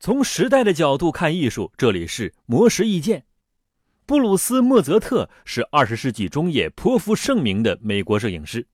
从时代的角度看艺术，这里是魔石意见。布鲁斯·莫泽特是二十世纪中叶颇负盛名的美国摄影师，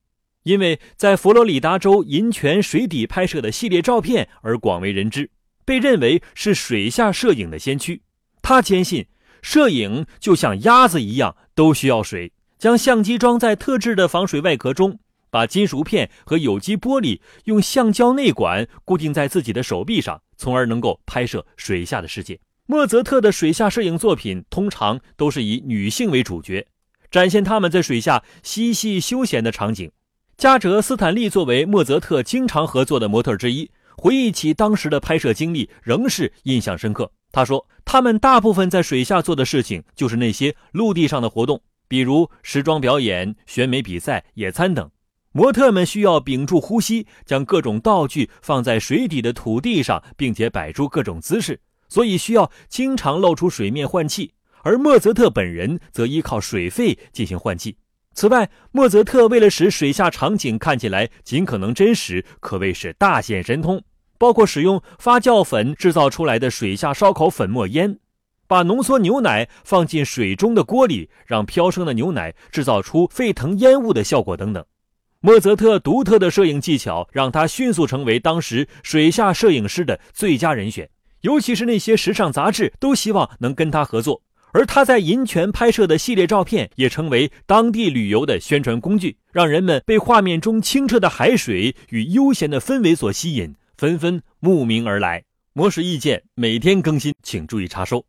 因为在佛罗里达州银泉水底拍摄的系列照片而广为人知，被认为是水下摄影的先驱。他坚信，摄影就像鸭子一样，都需要水。将相机装在特制的防水外壳中。把金属片和有机玻璃用橡胶内管固定在自己的手臂上，从而能够拍摄水下的世界。莫泽特的水下摄影作品通常都是以女性为主角，展现他们在水下嬉戏休闲的场景。加哲·斯坦利作为莫泽特经常合作的模特之一，回忆起当时的拍摄经历，仍是印象深刻。他说：“他们大部分在水下做的事情，就是那些陆地上的活动，比如时装表演、选美比赛、野餐等。”模特们需要屏住呼吸，将各种道具放在水底的土地上，并且摆出各种姿势，所以需要经常露出水面换气。而莫泽特本人则依靠水肺进行换气。此外，莫泽特为了使水下场景看起来尽可能真实，可谓是大显神通，包括使用发酵粉制造出来的水下烧烤粉末烟，把浓缩牛奶放进水中的锅里，让飘升的牛奶制造出沸腾烟雾的效果等等。莫泽特独特的摄影技巧让他迅速成为当时水下摄影师的最佳人选，尤其是那些时尚杂志都希望能跟他合作。而他在银泉拍摄的系列照片也成为当地旅游的宣传工具，让人们被画面中清澈的海水与悠闲的氛围所吸引，纷纷慕名而来。模式意见每天更新，请注意查收。